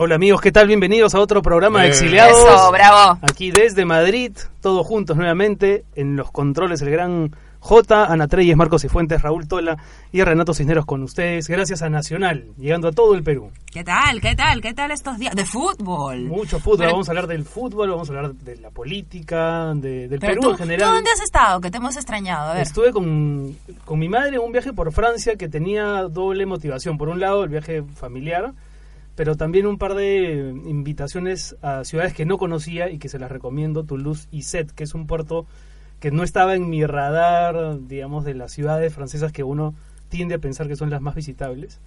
Hola amigos, ¿qué tal? Bienvenidos a otro programa de Eh. exiliados. Eso, bravo. Aquí desde Madrid, todos juntos nuevamente, en los controles el gran J, Ana Treyes, Marcos y Fuentes, Raúl Tola y Renato Cisneros con ustedes. Gracias a Nacional, llegando a todo el Perú. ¿Qué tal? ¿Qué tal? ¿Qué tal estos días? De fútbol. Mucho fútbol, Pero- vamos a hablar del fútbol, vamos a hablar de la política, de- del Pero Perú tú, en general. ¿tú dónde has estado? Que te hemos extrañado. A ver. Estuve con, con mi madre en un viaje por Francia que tenía doble motivación. Por un lado, el viaje familiar, pero también un par de invitaciones a ciudades que no conocía y que se las recomiendo, Toulouse y Sète, que es un puerto que no estaba en mi radar, digamos, de las ciudades francesas que uno tiende a pensar que son las más visitables.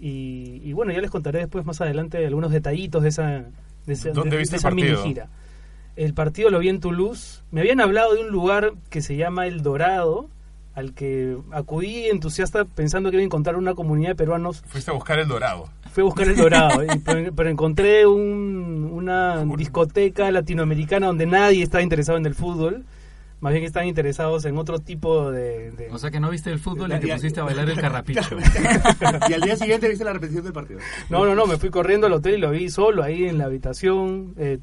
Y, y bueno, ya les contaré después más adelante algunos detallitos de esa, de esa, ¿Dónde de- viste de el esa mini gira. El partido lo vi en Toulouse. Me habían hablado de un lugar que se llama El Dorado, al que acudí entusiasta pensando que iba a encontrar una comunidad de peruanos. Fuiste a buscar el dorado. Fui a buscar El Dorado, y- pero, pero encontré un- una discoteca latinoamericana donde nadie estaba interesado en el fútbol. Más bien estaban interesados en otro tipo de... de- O sea que no viste el fútbol y te pusiste a bailar el carrapicho. y al día siguiente viste la repetición del partido. No, no, no, me fui corriendo al hotel y lo vi solo ahí en la habitación, eh,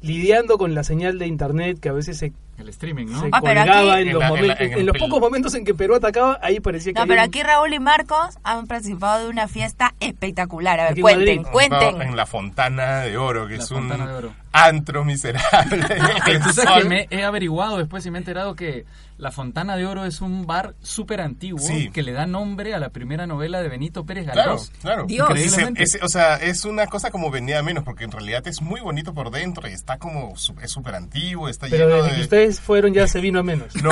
lidiando con la señal de internet que a veces se El streaming, ¿no? se Ah, pero colgaba aquí- en En los, la- en momentos, la- en los pocos momentos en que Perú atacaba, ahí parecía que No, pero un- aquí Raúl y Marcos han participado de una fiesta espectacular. A ver, Aquí cuenten, Madrid. cuenten. En la Fontana de Oro, que La es un antro miserable. Sabes que me he averiguado después y me he enterado que La Fontana de Oro es un bar súper antiguo Sí. que le da nombre a la primera novela de Benito Pérez Claro, Galdós. claro. Dios. Se- Increíblemente. es- o sea, es una cosa como venía a menos, porque en realidad es muy bonito por dentro y está como, es súper antiguo, está Pero lleno desde que de... ustedes fueron ya se vino a menos. No,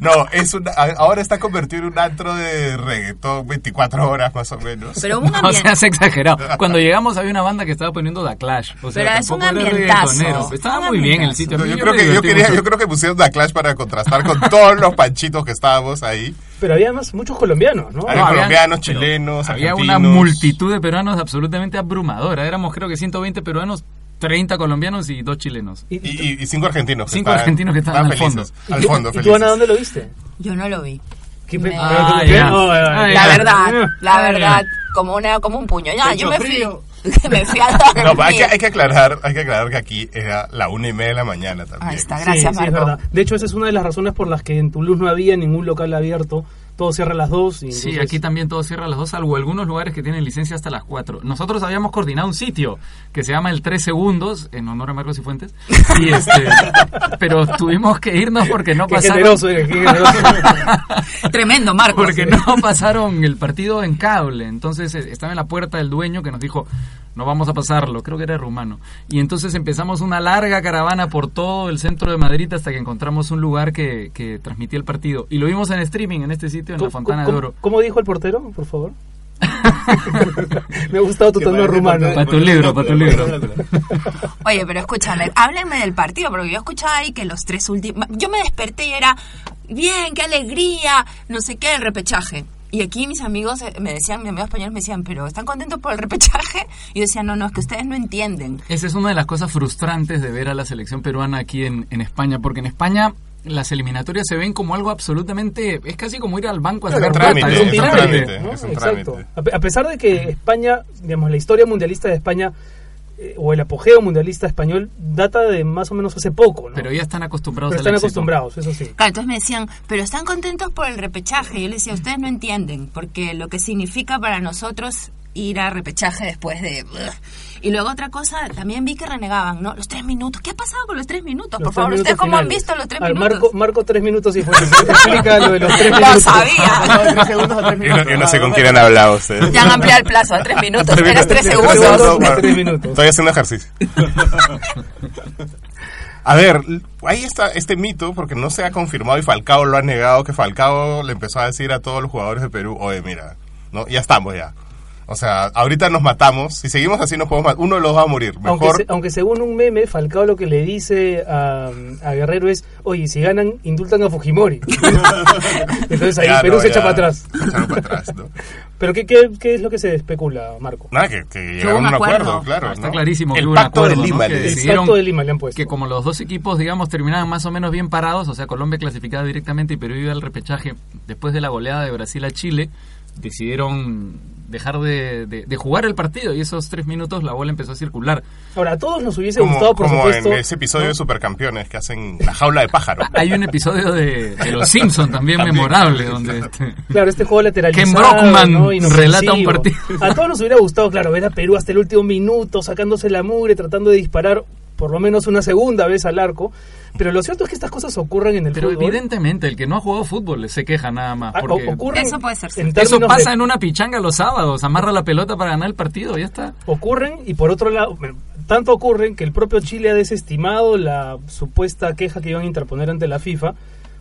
no, es una, ahora está convertido en un antro de reggaetón 24 horas más o menos. Pero un No ambiente. seas exagerado. Cuando llegamos había una banda que estaba poniendo The Clash. O sea, Pero es un ambientazo. Estaba Un muy bien el ambientazo. sitio. No, yo, creo que, yo, quería, yo creo que pusieron The Clash para contrastar con todos los panchitos que estábamos ahí. Pero había más muchos colombianos, ¿no? Había había- colombianos, chilenos, Había una argentinos. multitud de peruanos absolutamente abrumadora. Éramos creo que 120 peruanos, 30 colombianos y dos chilenos. ¿Y, Y, y cinco argentinos. Cinco argentinos que estaban al felices, y Al fondo, ¿y tú. Ana, dónde lo viste? Yo no lo vi. ¿Qué Me- Ah, ¿qué? ya. No, eh, Ah, La verdad, la Ah, verdad, como una como un puño. Ya, yo me fui. Frío. me fui a dormir. No, pero hay que, hay que aclarar, hay que aclarar que aquí era la una y media de la mañana también. Ahí está, Sí, gracias, sí, es Marco. verdad. De hecho, esa es una de las razones por las que en Toulouse no había ningún local abierto. Todo cierra a las 2. Y Sí, aquí también todo cierra a las 2, salvo algunos lugares que tienen licencia hasta las 4. Nosotros habíamos coordinado un sitio que se llama el 3 Segundos, en honor a Marcos y Fuentes, y este, pero tuvimos que irnos porque no Qué pasaron... generoso, qué generoso. Tremendo, Marco. Porque no pasaron el partido en cable. Entonces eh, estaba en la puerta el dueño que nos dijo, no vamos a pasarlo, creo que era rumano. Y entonces empezamos una larga caravana por todo el centro de Madrid hasta que encontramos un lugar que, que transmitía el partido. Y lo vimos en streaming en este sitio, en la Fontana de ¿Cómo- Oro. ¿Cómo dijo el portero, por favor? Me ha gustado tu tono rumano. portero- Pa' tu libro, pa' tu libro. Oye, pero escúchame, háblenme del partido, porque yo escuchaba ahí que los tres últimos... Yo me desperté y era, bien, qué alegría, no sé qué, el repechaje. Y aquí mis amigos eh, me decían, mis amigos españoles me decían, pero ¿están contentos por el repechaje? Y yo decía, no, no, es que ustedes no entienden. Esa es una de las cosas frustrantes de ver a la selección peruana aquí en, en España, porque en España las eliminatorias se ven como algo absolutamente... Es casi como ir al banco a sacar plata. es un es un trámite. trámite. ¿no? es un Exacto. trámite. A pe- A pesar de que España, digamos, la historia mundialista de España, eh, o el apogeo mundialista español, data de más o menos hace poco, ¿no? Pero ya están acostumbrados Pero al están éxito. acostumbrados, eso sí. Claro, entonces me decían, pero están contentos por el repechaje. Yo les decía, ustedes no entienden, porque lo que significa para nosotros ir a repechaje después de... Y luego otra cosa, también vi que renegaban, ¿no? Los tres minutos. ¿Qué ha pasado con los tres minutos? Los por favor, ¿ustedes cómo han visto los tres minutos? Marco, Marco, tres minutos y fue. Explica lo de los tres Lo minutos. sabía. Tres segundos a tres Yo no, minutos. yo no sé Ah, con bueno. quién han hablado ustedes. Ya han ampliado el plazo a tres minutos. Tres segundos. tres minutos. Estoy haciendo ejercicio. A ver, ahí está este mito, porque no se ha confirmado y Falcao lo ha negado, que Falcao le empezó a decir a todos los jugadores de Perú, oye, mira, no ya estamos ya. O sea, ahorita nos matamos, si seguimos así nos podemos matar, uno de los va a morir. Aunque, se- aunque según un meme, Falcao lo que le dice a, a Guerrero es, oye, si ganan, indultan a Fujimori. Entonces ahí ya, Perú no, se echa para atrás. se echaron para atrás, ¿no? Pero ¿qué, qué, qué es lo que se especula, Marco? Nada, que, que a un acuerdo, acuerdo. claro. Está ¿no? clarísimo que El hubo un pacto acuerdo, de ¿no? Lima, Que le El dicen. decidieron pacto de Lima le han puesto. que como los dos equipos, digamos, terminaban más o menos bien parados, o sea, Colombia clasificada directamente y Perú iba al repechaje después de la goleada de Brasil a Chile, decidieron dejar de, de- de jugar el partido y esos tres minutos la bola empezó a circular. Ahora, a todos nos hubiese Como, gustado, por como supuesto. en ese episodio de Supercampeones que hacen la jaula de pájaro. Hay un episodio de, de Los Simpsons también, También. memorable donde este, Claro, este juego lateralizado. Ken Brockman ¿no? Relata un partido. A todos nos hubiera gustado, claro, ver a Perú hasta el último minuto, sacándose la mugre, tratando de disparar por lo menos una segunda vez al arco. Pero lo cierto es que estas cosas ocurren en el Pero fútbol. evidentemente el que no ha jugado fútbol se queja nada más. Ah, Porque Eso puede ser en eso pasa de- en una pichanga los sábados, amarra la pelota para ganar el partido, ya está. ocurren y por otro lado, tanto ocurren que el propio Chile ha desestimado la supuesta queja que iban a interponer ante la FIFA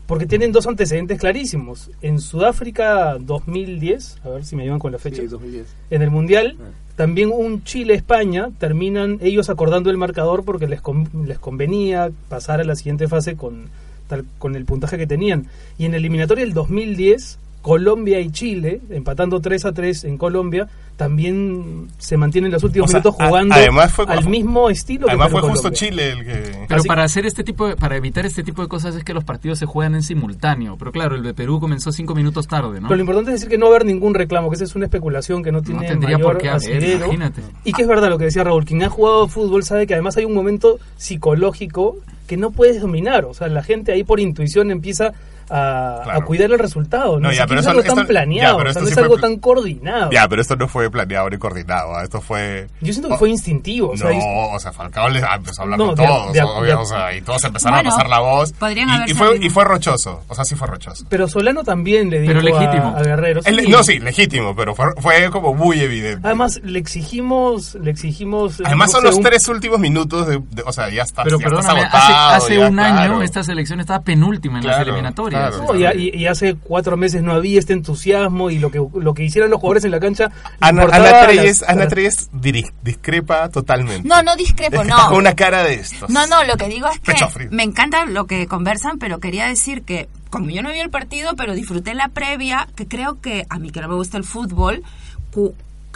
porque tienen dos antecedentes clarísimos. En Sudáfrica 2010, a ver si me ayudan con la fecha, Sí, 2010. en el Mundial, también un Chile-España terminan ellos acordando el marcador porque les, con- les convenía pasar a la siguiente fase con, tal, con el puntaje que tenían. Y en el eliminatorio del 2010, Colombia y Chile, empatando 3 a 3 en Colombia, también se mantienen los últimos O sea, minutos a- jugando además fue- al mismo estilo Además que fue Perú justo Colombia. Chile el que... Pero Así- para hacer este tipo de- para evitar este tipo de cosas es que los partidos se juegan en simultáneo. Pero claro, el de Perú comenzó cinco minutos tarde, ¿no? Pero lo importante es decir que no va a haber ningún reclamo, que esa es una especulación que no tiene tendría mayor por qué haber, imagínate. Y que es verdad lo que decía Raúl, quien ha jugado fútbol sabe que además hay un momento psicológico que no puedes dominar. O sea, la gente ahí por intuición empieza a, Claro. a cuidar el resultado. No, No, ya, pero es algo tan esto- planeado, ya, pero o sea, esto no sí es fue algo pl- tan coordinado. Ya, pero esto no fue planeado ni coordinado. ¿ah? Esto fue... Yo siento que fue instintivo. O sea, no, o sea, Falcao les empezó a hablar No, con de- todos, de- obvio, de- o sea, y todos empezaron Bueno, a pasar la voz. podrían y, y fue, y fue rochoso, o sea, sí fue rochoso. pero Solano también le dijo Pero legítimo. a, a Guerrero. El- sí. no, sí, legítimo, pero fue, fue como muy evidente. Además, le exigimos, le exigimos. eh, Además son los un- tres últimos minutos de, de- o sea, ya está, Pero ya estás perdóname, agotado, hace, hace ya, un año claro. esta selección estaba penúltima en las eliminatorias. Claro. No, y, a- y- y hace cuatro meses no había este entusiasmo y lo que lo que hicieran los jugadores en la cancha. Ana, Ana las- Treyes, Ana las- Treyes diri- discrepa totalmente. No, no discrepo, Es que no. está con una cara de estos. No, no, lo que digo es que me encanta lo que conversan, pero quería decir que, como yo no vi el partido, pero disfruté la previa, que creo que a mí que no me gusta el fútbol,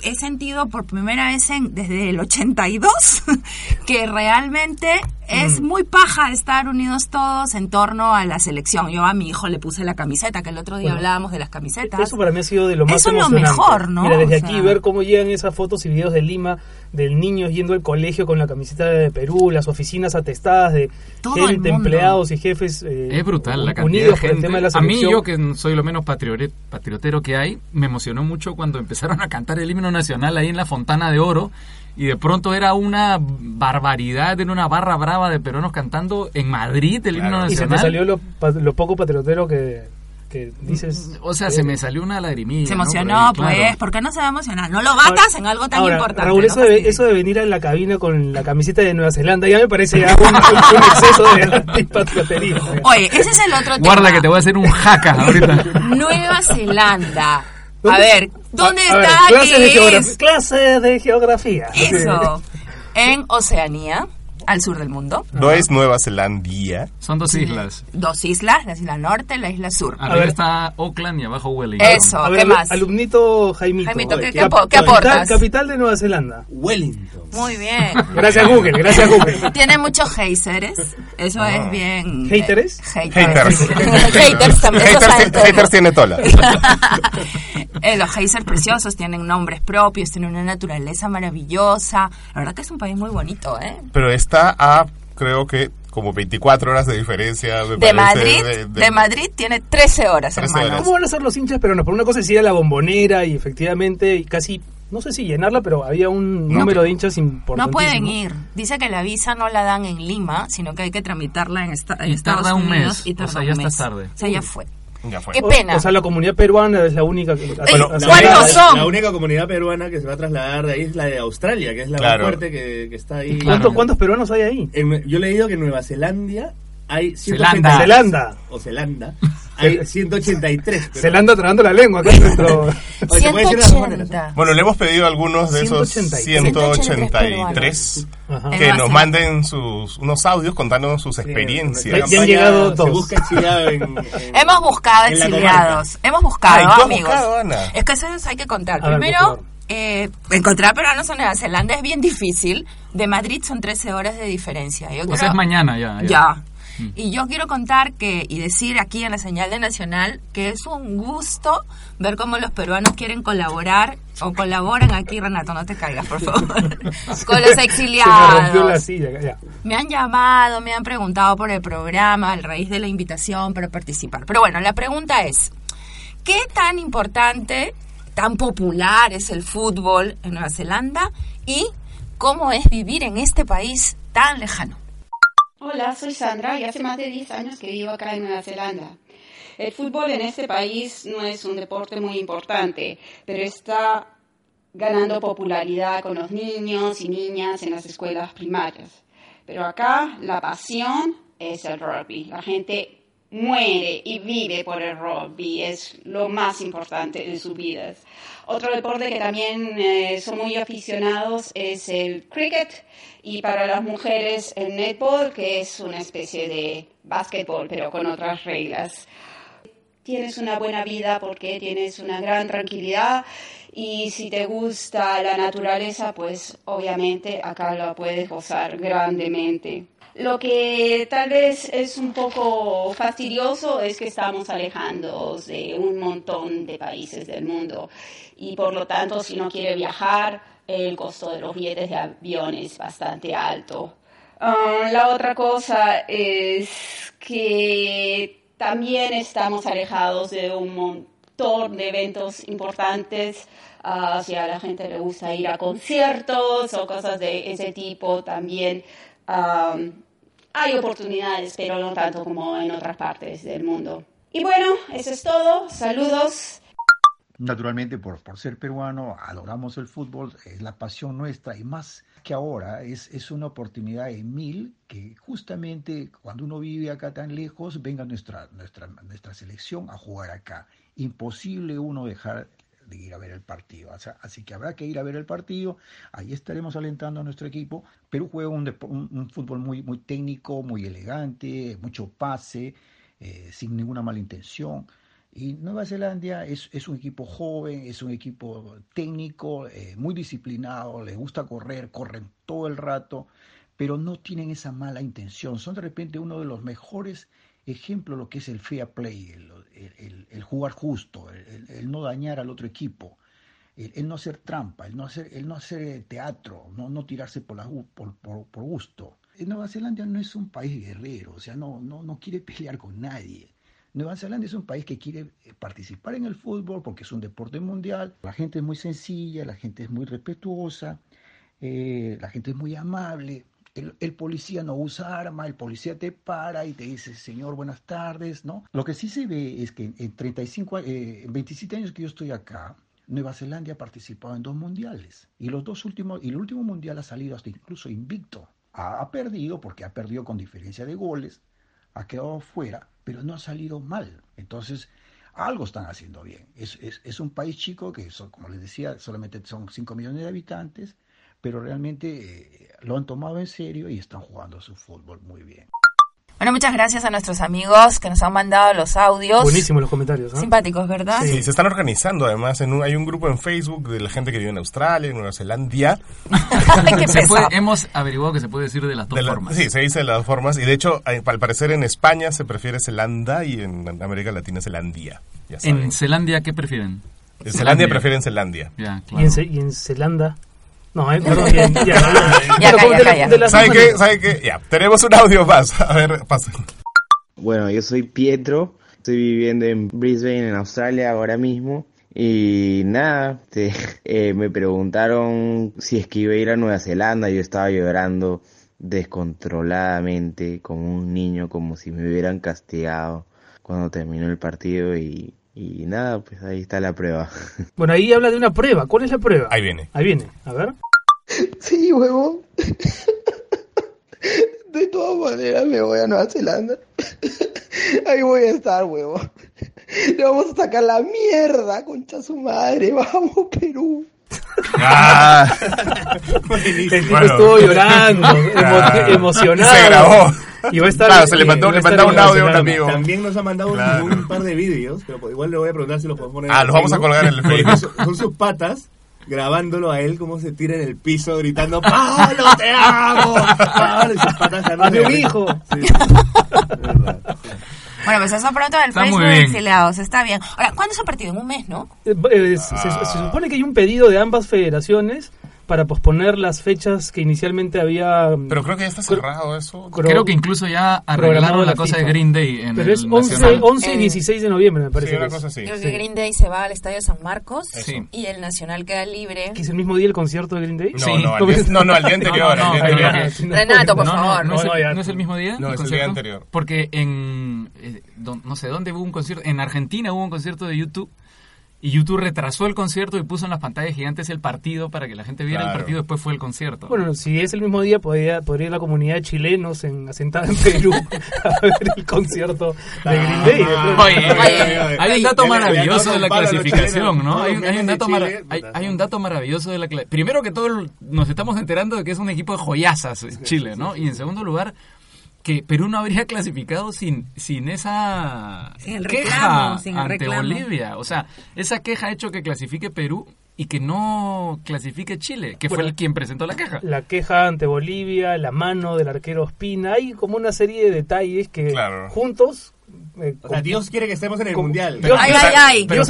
he sentido por primera vez en, desde el 82 que realmente es muy paja estar unidos todos en torno a la selección. Yo a mi hijo le puse la camiseta, que el otro día Bueno, hablábamos de las camisetas. Eso para mí ha sido de lo más Eso es lo emocionante. mejor, ¿no? Mira, desde O aquí ver cómo llegan esas fotos y videos de Lima del niño yendo al colegio con la camiseta de Perú, las oficinas atestadas de Todo gente, empleados y jefes eh, Es brutal la cantidad unidos de por el gente. tema de la a mí, selección. yo que soy lo menos patriotero que hay, me emocionó mucho cuando empezaron a cantar el himno nacional ahí en la Fontana de Oro. Y de pronto era una barbaridad, era una barra brava de peruanos cantando en Madrid el himno Claro. y se nacional. te salió lo, lo poco patriotero que, que dices. O sea, se me salió una lagrimilla. Se ¿no? emocionó, ahí, pues, claro. ¿por qué no se va a emocionar? No lo batas en algo tan Ahora, importante. Raúl, ¿no? eso, de, eso de venir a la cabina con la camiseta de Nueva Zelanda ya me parece ya un, un exceso de antipatrioterismo. Oye, ese es el otro tema. Guarda que te voy a hacer un jaca ahorita. Nueva Zelanda. A ¿Dónde- ver, ¿dónde A ver, está? de ¿Qué geografía. es? Clase de geografía. Eso. En Oceanía, al sur del mundo. No es Nueva Zelandia. Son dos islas. Dos islas, la isla norte, la isla sur. Arriba ver. está Oakland y abajo Wellington. Eso, A ¿qué ver, más? Alumnito Jaimito. Jaimito, ¿qué, qué qué capital- aportas? Capital de Nueva Zelanda. Wellington. Muy bien. Gracias Google, gracias Google. Tiene muchos haters. Eso es bien. ¿Hateres? eh, Haters. haters también. Haters, todos. haters tiene tola. Eh, los geysers preciosos tienen nombres propios, tienen una naturaleza maravillosa. La verdad que es un país muy bonito, ¿eh? Pero está a, creo que, como 24 horas de diferencia. me De parece, Madrid, de- de, de- Madrid tiene 13 horas, 13 hermano. horas. ¿Cómo van a ser los hinchas peruanos? Por una cosa es ir a la bombonera y efectivamente y casi, no sé si llenarla, pero había un No, número de hinchas importante. No pueden ir. Dice que la visa no la dan en Lima, sino que hay que tramitarla en, esta- en Y Estados tarda un Unidos. mes. Y O tarda sea, un ya está tarde. O sea, ya fue. Ya fue. Qué pena. O sea, la comunidad peruana es la única que... Bueno, o sea, ¿cuántos la- son? La única comunidad peruana que se va a trasladar de ahí es la de Australia, que es la Claro. más fuerte que, que está ahí. ¿Cuántos, ¿Cuántos peruanos hay ahí? En- yo he leído que en Nueva Zelanda hay Zelanda. 183 Zelanda. o Zelanda hay 183. pero- Se le anda trabando la lengua acá maneras. 180. Bueno, le hemos pedido a algunos de esos 183. 183 Ajá. En que Nueva nos manden sus unos audios contándonos sus experiencias. Ya- han llegado dos. busca exiliado en, en- Hemos buscado en la exiliados. Hemos buscado, Ay, ¿tú has amigos. buscado, Ana? Es que eso hay que contar. A Primero, eh, encontrar peruanos en Nueva Zelanda es bien difícil. De Madrid son 13 horas de diferencia. Yo O creo- sea, es mañana ya. Ya. Y yo quiero contar que y decir aquí en la señal de Nacional que es un gusto ver cómo los peruanos quieren colaborar o colaboran aquí, Renato, no te caigas, por favor, con los Se me rompió la exiliados. silla. ya. Me han llamado, me han preguntado por el programa, a raíz de la invitación para participar. Pero bueno, la pregunta es, ¿qué tan importante, tan popular es el fútbol en Nueva Zelanda y cómo es vivir en este país tan lejano? Hola, soy Sandra y hace más de 10 años que vivo acá en Nueva Zelanda. El fútbol en este país no es un deporte muy importante, pero está ganando popularidad con los niños y niñas en las escuelas primarias. Pero acá la pasión es el rugby. La gente muere y vive por el rugby, es lo más importante de sus vidas. Otro deporte que también eh, son muy aficionados es el cricket y para las mujeres el netball, que es una especie de básquetbol, pero con otras reglas. Tienes una buena vida porque tienes una gran tranquilidad y si te gusta la naturaleza, pues obviamente acá la puedes gozar grandemente. Lo que tal vez es un poco fastidioso es que estamos alejándonos de un montón de países del mundo y por lo tanto si no quiere viajar, el costo de los billetes de avión es bastante alto. Ah, la otra cosa es que también estamos alejados de un montón de eventos importantes. Ah, si a la gente le gusta ir a conciertos o cosas de ese tipo, también ah, hay oportunidades, pero no tanto como en otras partes del mundo. Y bueno, eso es todo. Saludos. Naturalmente, por, por ser peruano, adoramos el fútbol, es la pasión nuestra y más que ahora es, es una oportunidad en mil que justamente cuando uno vive acá tan lejos, venga nuestra, nuestra, nuestra selección a jugar acá. Imposible uno dejar de ir a ver el partido. Así que habrá que ir a ver el partido. Ahí estaremos alentando a nuestro equipo. Perú juega un, un- un fútbol muy, muy técnico, muy elegante, mucho pase, eh, sin ninguna mala intención. Y Nueva Zelanda es, es un equipo joven, es un equipo técnico, eh, muy disciplinado, les gusta correr, corren todo el rato, pero no tienen esa mala intención. Son de repente uno de los mejores ejemplos de lo que es el fair play, el, jugar justo, el, no dañar al otro equipo, el, no hacer trampa, el no hacer, el no hacer eh, teatro, no, no tirarse por, la, por, por, por gusto. Eh, Nueva Zelanda no es un país guerrero, o sea, no, no, no quiere pelear con nadie. Nueva Zelanda es un país que quiere eh, participar en el fútbol porque es un deporte mundial. La gente es muy sencilla, la gente es muy respetuosa, eh, la gente es muy amable. El, policía no usa arma, el policía te para y te dice, señor, buenas tardes, ¿no? Lo que sí se ve es que en 35, eh, en 27 años que yo estoy acá, Nueva Zelanda ha participado en dos mundiales y los dos últimos y el último mundial ha salido hasta incluso invicto. Ha perdido porque ha perdido con diferencia de goles, ha quedado fuera, pero no ha salido mal. Entonces, algo están haciendo bien. Es, es, es un país chico que, son, como les decía, solamente son 5 millones de habitantes, pero realmente eh, lo han tomado en serio y están jugando su fútbol muy bien. Bueno, muchas gracias a nuestros amigos que nos han mandado los audios. Buenísimos los comentarios. ¿no? Simpáticos, ¿verdad? Sí, se están organizando además. En un- hay un grupo en Facebook de la gente que vive en Australia, en Nueva Zelanda. Qué Se puede- hemos averiguado que se puede decir de las dos De la- formas. sí, se dice de las dos formas. Y de hecho, eh, al parecer en España se prefiere Zelanda y en América Latina Zelandia. Ya. En Zelandia, ¿qué prefieren? En Zelandia prefieren Zelandia. Ya, Y, claro. en, Ce- y en Zelanda. No, eh, perdón, ya, ya, ya, Ya, Pero como calla, de la- calla. de las ¿Sabe dos qué? maneras. ¿Sabe qué? Ya, tenemos un audio más. A ver, pasen. Bueno, yo soy Pietro, estoy viviendo en Brisbane, en Australia ahora mismo. Y nada, te- eh, me preguntaron si es que iba a ir a Nueva Zelanda. Yo estaba llorando descontroladamente como un niño, como si me hubieran castigado cuando terminó el partido. Y, y nada, pues ahí está la prueba. Bueno, ahí habla de una prueba. ¿Cuál es la prueba? Ahí viene. Ahí viene. A ver. Sí, huevón. De todas maneras me voy a Nueva Zelanda. Ahí voy a estar, huevón. Le vamos a sacar la mierda, concha su madre. Vamos, Perú. Ah, El tipo Bueno. estuvo llorando, emo- Claro. emocionado. Se grabó. Y va a estar, Claro, se le mandó- le mandaba un audio a un amigo. También nos ha mandado un- Claro. un, par de vídeos, pero igual le voy a preguntar si los podemos poner Ah, los vamos a colgar en el Facebook. Son, son sus patas grabándolo a él como se tira en el piso gritando ¡Pablo, te amo! ¡Pablo! Y sus patas ¡Hazme un hijo! Sí. Bueno, pues eso pronto del Facebook de exiliados. Está bien. Ahora, ¿cuándo es el partido? En un mes, ¿no? Eh, eh, se, se- se supone que hay un pedido de ambas federaciones para posponer las fechas que inicialmente había... Pero creo que ya está cerrado eso. Cro- Creo que incluso ya arreglaron la la cosa de. Green Day en Pero el es 11, Nacional. 11 y Eh, 16 de noviembre, me parece. Sí, una cosa así. Creo Sí. que Green Day se va al Estadio San Marcos Sí. y el Nacional queda libre. ¿Que es el mismo día el concierto de Green Day? No, Sí. no, al día, no, no, al día anterior. No, no, al día anterior. sí. Renato, por no, favor. No, no, es el, No, es el mismo día? No, el es el día concierto? anterior. Porque en, eh, don- no sé, ¿dónde hubo un concierto? En Argentina hubo un concierto de YouTube y YouTube retrasó el concierto y puso en las pantallas gigantes el partido para que la gente viera el partido, después fue el concierto. Bueno, si es el mismo día, podría, podría ir la comunidad de chilenos en, asentada en Perú a ver el concierto de Green Day. Oye, Oye, hay un dato maravilloso de la clasificación, ¿no? Hay, un- hay dato hay, hay un dato maravilloso de la cla- Primero que todo nos estamos enterando de que es un equipo de joyazas eh, Chile, ¿no? Y en segundo lugar que Perú no habría clasificado sin sin esa Sin el queja reclamo, sin el ante reclamo. Bolivia, o sea, esa queja ha hecho que clasifique Perú y que no clasifique Chile, que fue el quien presentó la queja. La queja ante Bolivia, la mano del arquero Espina, hay como una serie de detalles que Claro. juntos... eh, O sea, Dios quiere que estemos en el mundial. Dios- Ay, ay, ay. Pero,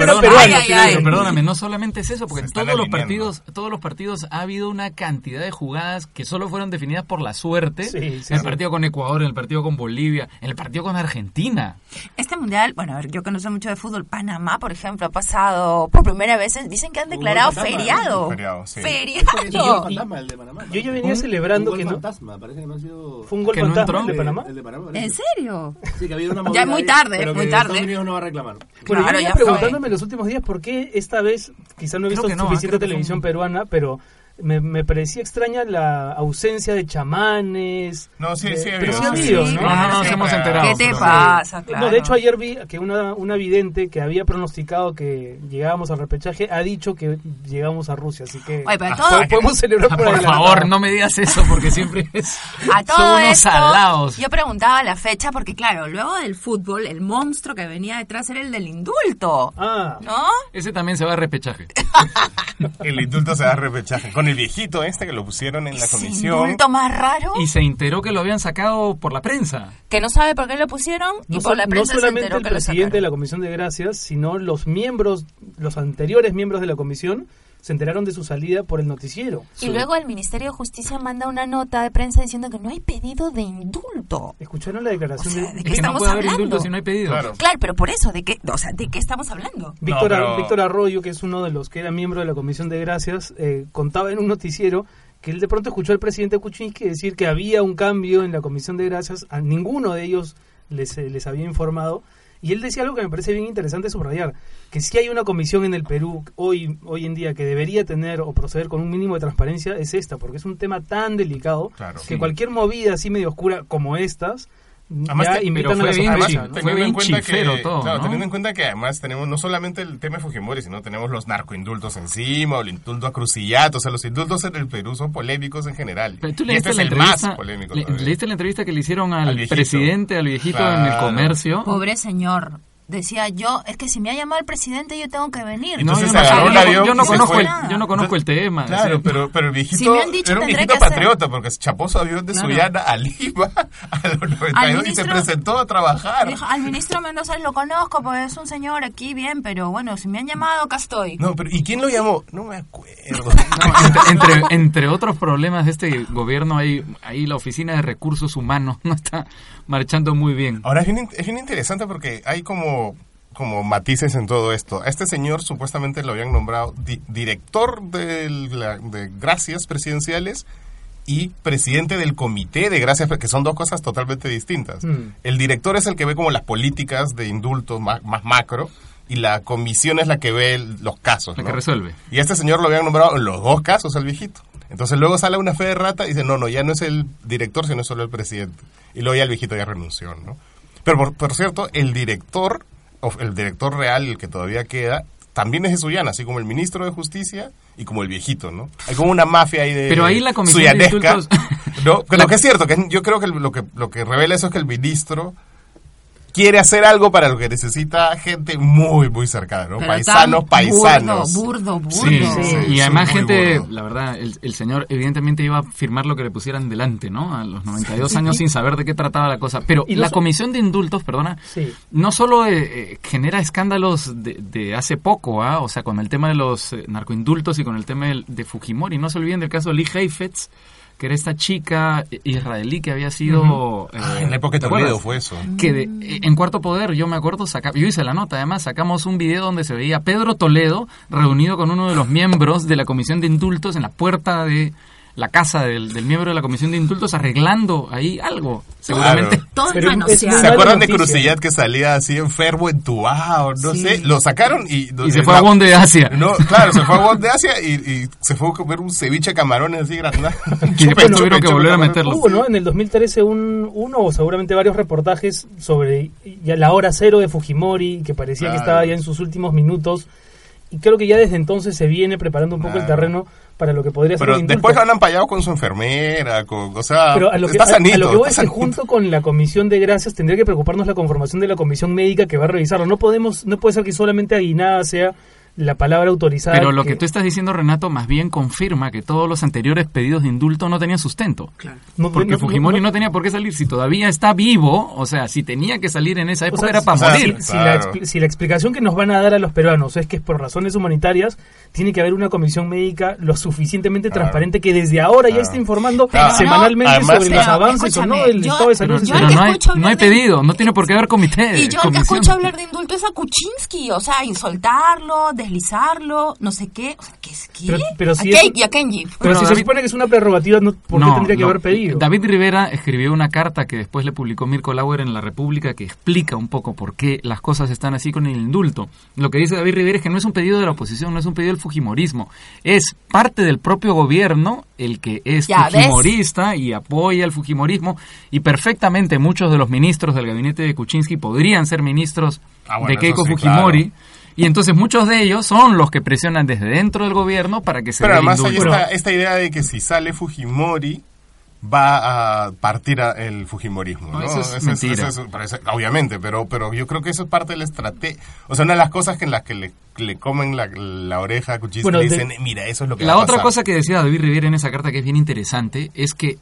perdóname, no solamente es eso, porque todos los partidos, todos los partidos ha habido una cantidad de jugadas que solo fueron definidas por la suerte. Sí, sí, en el sí. partido con Ecuador, en el partido con Bolivia, en el partido con Argentina. Este mundial, bueno, a ver, yo que no sé mucho de fútbol, Panamá, por ejemplo, ha pasado por primera vez, dicen que han declarado fantasma, feriado. Feriado, sí. Feriado. Es un gol fantasma el de Panamá. Yo ya venía celebrando un que no... fantasma, parece que no ha sido... Fue un gol no de Panamá. El de Panamá. ¿En serio? Sí, que ha habido una Ya muy ahí, tarde, pero muy que tarde. Estados Unidos no va a reclamar. Bueno, Claro, yo venía preguntándome los últimos días por qué esta vez, quizá no he visto no, suficiente televisión un- peruana, pero me, me parecía extraña la ausencia de chamanes. No, sí, de- sí, pero sí ha habido, habido, sí. ¿no? No, no, nos hemos enterado. ¿Qué te pasa? Claro. No, de hecho ayer vi que una, una vidente que había pronosticado que llegábamos al repechaje ha dicho que llegamos a Rusia, así que Oye, pero Ah, todo, podemos celebrar por, Por favor, no me digas eso porque siempre es. a todo son unos esto, salados. yo preguntaba la fecha porque, claro, luego del fútbol, el monstruo que venía detrás era el del indulto. Ah, ¿No? Ese también se va a repechaje. El indulto se da repechaje. Con el viejito este que lo pusieron en la comisión. más raro Y se enteró que lo habían sacado por la prensa. que no sabe por qué lo pusieron y no, por la no prensa se solamente enteró el que lo presidente de la Comisión de Gracias, sino los miembros, los anteriores miembros de la comisión, se enteraron de su salida por el noticiero. Y luego el Ministerio de Justicia manda una nota de prensa diciendo que no hay pedido de indulto. ¿Escucharon la declaración O sea, de ¿de qué Es que no estamos puede haber hablando? indulto si no hay pedido. Claro. Claro, pero por eso, ¿de qué, o sea, ¿de qué estamos hablando? Víctor, No, pero- Víctor Arroyo, que es uno de los que era miembro de la Comisión de Gracias, eh, contaba en un noticiero que él de pronto escuchó al presidente Kuczynski decir que había un cambio en la Comisión de Gracias, a ninguno de ellos les, eh, les había informado, y él decía algo que me parece bien interesante subrayar, que si hay una comisión en el Perú hoy, hoy en día que debería tener o proceder con un mínimo de transparencia, es esta, porque es un tema tan delicado Claro. que Sí. cualquier movida así medio oscura como estas, Además ya invitan pero fue bien ¿no? fue Teniendo bien en cuenta chifero que, todo, claro, ¿no? teniendo en cuenta que además tenemos no solamente el tema de Fujimori, sino tenemos los narcoindultos encima, o el indulto a Crucillato, o sea, los indultos en el Perú son polémicos en general. Pero tú y leíste este es la el más entrevista, polémico. le- leíste la entrevista que le hicieron al, Al presidente, al viejito en el Claro. comercio. Pobre señor. Decía yo, es que si me ha llamado el presidente yo tengo que venir. Y No, Entonces yo, se no, agarró yo yo no conozco el, yo no conozco el tema. Claro, sí. pero, pero el viejito Si me han dicho, era un viejito que hacer. patriota porque se chapó su avión de Claro. Sullana a Lima a los 92 y se ministro- presentó a trabajar. Dijo, al ministro Mendoza lo conozco, pues es un señor aquí bien, pero bueno, si me han llamado, acá estoy. No, pero ¿y quién lo llamó? No me acuerdo. No, entre, entre, entre otros problemas de este gobierno, ahí, ahí la Oficina de Recursos Humanos no está marchando muy bien. Ahora es bien, es bien interesante porque hay como, como matices en todo esto. A este señor supuestamente lo habían nombrado di- director de, la- de gracias presidenciales y presidente del comité de gracias, que son dos cosas totalmente distintas. Mm. El director es el que ve como las políticas de indultos más, más macro y la comisión es la que ve los casos. La ¿no? que resuelve. Y a este señor lo habían nombrado en los dos casos, al viejito. Entonces luego sale una fe de rata y dice, no, no, ya no es el director, sino solo el presidente. Y luego ya el viejito ya renunció, ¿no? Pero por, por cierto, el director, el director real, el que todavía queda, también es de Sullana, así como el ministro de Justicia y como el viejito, ¿no? Hay como una mafia ahí de Pero ahí la comisión de ¿no? La- Lo que es cierto, que yo creo que lo que, lo que revela eso es que el ministro quiere hacer algo para lo que necesita gente muy, muy cercana, ¿no? Pero Paisanos, paisanos. Burdo, burdo, burdo. sí, sí, y además gente, burdo. la verdad, el, el señor evidentemente iba a firmar lo que le pusieran delante, ¿no? A los 92 años sin saber de qué trataba la cosa. Pero Y la comisión de indultos, perdona, Sí. no solo eh, eh, genera escándalos de, de hace poco, ¿ah? o sea, con el tema de los eh, narcoindultos y con el tema de, Fujimori. No se olviden del caso de Lee Heifetz, que era esta chica israelí que había sido... eh, Ah, en la época de ¿te Toledo fue eso. que de- en Cuarto Poder, yo me acuerdo, saca, yo hice la nota, además sacamos un video donde se veía a Pedro Toledo reunido con uno de los miembros de la Comisión de Indultos en la puerta de la casa del, del miembro de la Comisión de Indultos arreglando ahí algo, seguramente. Claro. Todo Pero es ¿Se acuerdan de. Crucillat que salía así enfermo, entubado? No Sí. sé, lo sacaron y... Y se fue a Won de Asia. No, claro, se fue a Won de Asia y, y se fue a comer un ceviche de camarones así grande. Y después tuvieron que volver a meterlo. Hubo, ¿no? En el 2013 un, uno o seguramente varios reportajes sobre ya la hora cero de Fujimori, que parecía que estaba ya en sus últimos minutos. Y creo que ya desde entonces se viene preparando un poco el terreno para lo que podría ser Pero después lo han ampallado con su enfermera, con, o sea, Pero a lo que, está a- sanito. a lo que voy es que junto con la comisión de gracias tendría que preocuparnos la conformación de la comisión médica que va a revisarlo. No podemos, no puede ser que solamente Aguinada sea la palabra autorizada. Pero lo que tú estás diciendo, Renato, más bien confirma que todos los anteriores pedidos de indulto no tenían sustento. no- Porque no- Fujimori no- no tenía por qué salir. Si todavía está vivo, o sea, si tenía que salir en esa O época sea, era para o sea, morir. Si, si Claro. la, si la explicación que nos van a dar a los peruanos es que es por razones humanitarias, tiene que haber una comisión médica lo suficientemente Claro. transparente que desde ahora ya Claro. esté informando Pero no, semanalmente además- sobre los pero avances o no del yo- estado de salud. Pero, de pero que no hay, no de- pedido, no tiene por qué haber comité. Y yo el que comisión. escucho hablar de indulto es a Kuczynski, o sea, insultarlo, deslizarlo, no sé qué. O sea, ¿qué es qué? Pero- pero si a y a Kenji. Pero si se supone que es una prerrogativa, no, ¿por qué No, tendría que no. haber pedido? David Rivera escribió una carta que después le publicó Mirko Lauer en La República que explica un poco por qué las cosas están así con el indulto. Lo que dice David Rivera es que no es un pedido de la oposición, no es un pedido del fujimorismo. Es parte del propio gobierno el que es Ya ves. fujimorista y apoya el fujimorismo y perfectamente muchos de los ministros del gabinete de Kuczynski podrían ser ministros Ah, bueno, de Keiko sí, Fujimori. claro. Y entonces muchos de ellos son los que presionan desde dentro del gobierno para que se Pero además hay esta, esta idea de que si sale Fujimori va a partir a- el Fujimorismo, No, ¿no? eso es Ese mentira. es- obviamente, pero pero yo creo que eso es parte de la estrategia. O sea, una de las cosas que en las que le, le comen la, la oreja a Bueno, de- dicen, mira, eso es lo que La va a otra pasar". cosa que decía David Rivera en esa carta que es bien interesante es que